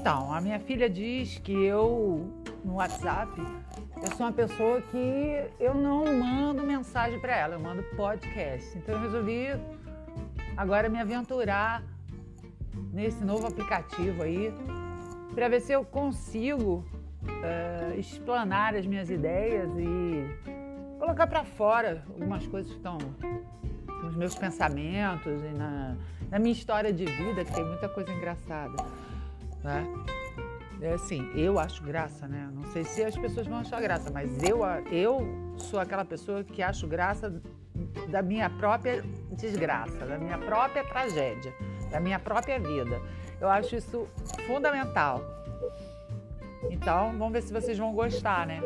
Então, a minha filha diz que eu, no WhatsApp, eu sou uma pessoa que eu não mando mensagem para ela, eu mando podcast. Então eu resolvi agora me aventurar nesse novo aplicativo aí para ver se eu consigo uh, explanar as minhas ideias e colocar para fora algumas coisas que estão nos meus pensamentos e na, na minha história de vida, que tem muita coisa engraçada. Né? É assim, eu acho graça, né? Não sei se as pessoas vão achar graça, mas eu, eu sou aquela pessoa que acho graça da minha própria desgraça, da minha própria tragédia, da minha própria vida. Eu acho isso fundamental. Então, vamos ver se vocês vão gostar, né?